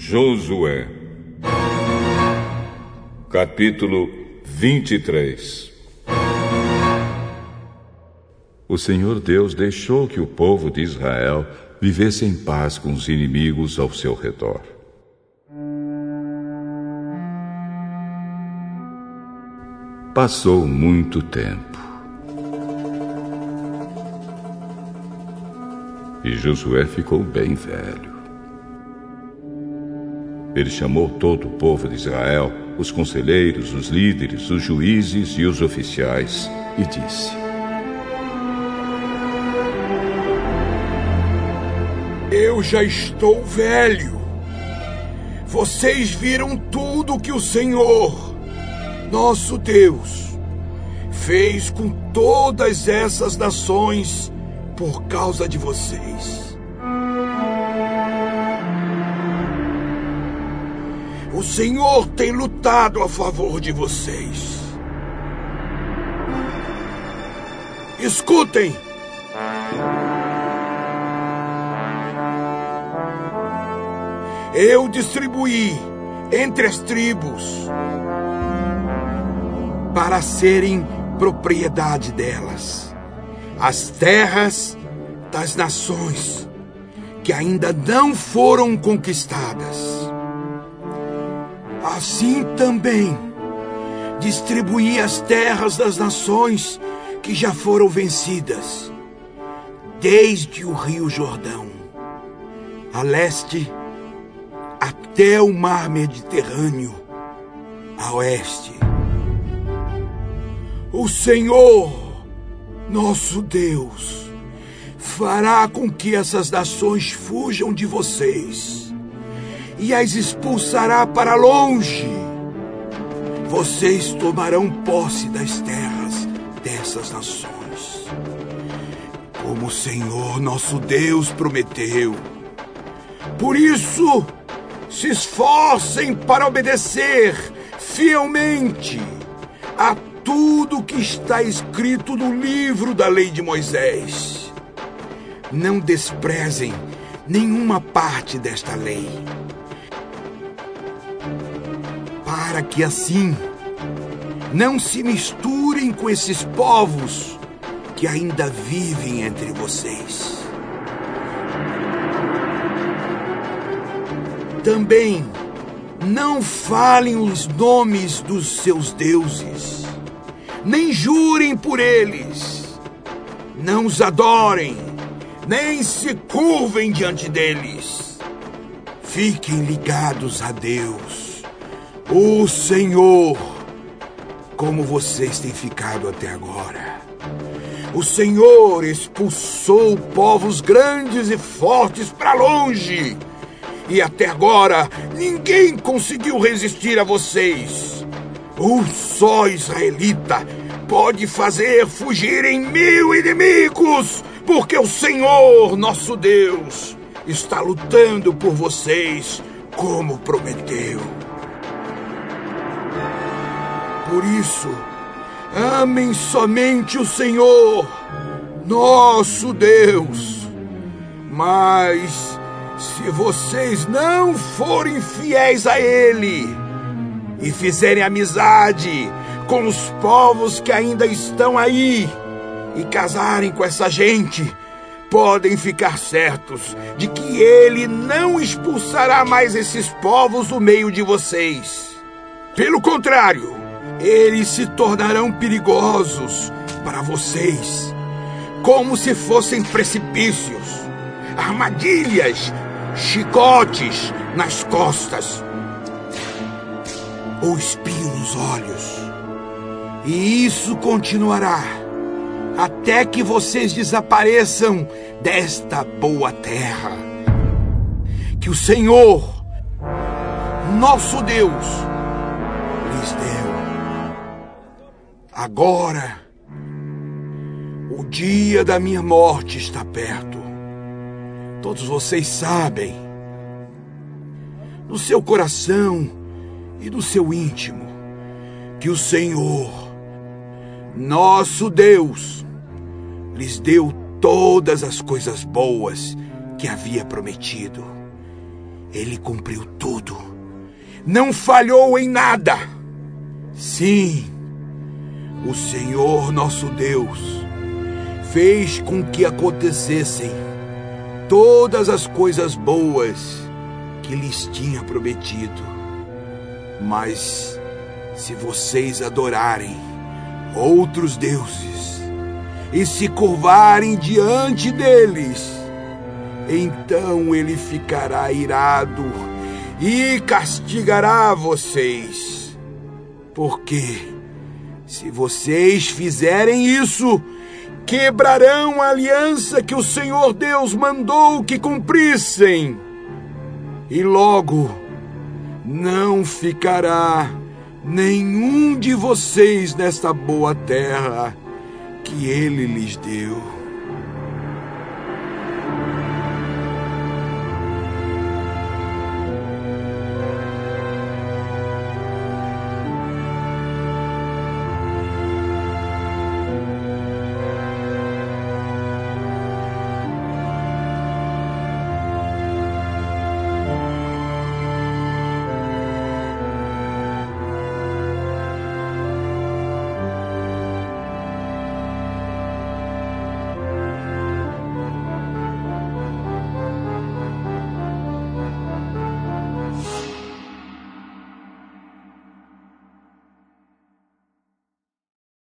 Josué, capítulo 23 O Senhor Deus deixou que o povo de Israel vivesse em paz com os inimigos ao seu redor. Passou muito tempo. E Josué ficou bem velho. Ele chamou todo o povo de Israel, os conselheiros, os líderes, os juízes e os oficiais, e disse: Eu já estou velho. Vocês viram tudo que o Senhor, nosso Deus, fez com todas essas nações por causa de vocês. O Senhor tem lutado a favor de vocês. Escutem! Eu distribuí entre as tribos para serem propriedade delas as terras das nações que ainda não foram conquistadas Assim também distribuí as terras das nações que já foram vencidas, desde o Rio Jordão, a leste, até o Mar Mediterrâneo, a oeste. O Senhor, nosso Deus, fará com que essas nações fujam de vocês e as expulsará para longe. Vocês tomarão posse das terras dessas nações, como o Senhor nosso Deus prometeu. Por isso, se esforcem para obedecer fielmente a tudo que está escrito no livro da lei de Moisés. Não desprezem nenhuma parte desta lei para que assim não se misturem com esses povos que ainda vivem entre vocês. Também não falem os nomes dos seus deuses, nem jurem por eles, não os adorem, nem se curvem diante deles. Fiquem ligados a Deus o Senhor, como vocês têm ficado até agora. O Senhor expulsou povos grandes e fortes para longe. E até agora ninguém conseguiu resistir a vocês. Um só israelita pode fazer fugirem mil inimigos, porque o Senhor, nosso Deus, está lutando por vocês como prometeu. Por isso, amem somente o Senhor, nosso Deus. Mas, se vocês não forem fiéis a Ele e fizerem amizade com os povos que ainda estão aí e casarem com essa gente, podem ficar certos de que Ele não expulsará mais esses povos do meio de vocês. Pelo contrário, eles se tornarão perigosos para vocês, como se fossem precipícios, armadilhas, chicotes nas costas ou espinho nos olhos. E isso continuará até que vocês desapareçam desta boa terra. Que o Senhor, nosso Deus, lhes deu. Agora, o dia da minha morte está perto. Todos vocês sabem. No seu coração e no seu íntimo, que o Senhor, nosso Deus, lhes deu todas as coisas boas que havia prometido. ele cumpriu tudo. Não falhou em nada. Sim, o Senhor nosso Deus fez com que acontecessem todas as coisas boas que lhes tinha prometido. Mas se vocês adorarem outros deuses e se curvarem diante deles, então ele ficará irado e castigará vocês. Porque se vocês fizerem isso, quebrarão a aliança que o Senhor Deus mandou que cumprissem. E logo não ficará nenhum de vocês nesta boa terra que ele lhes deu.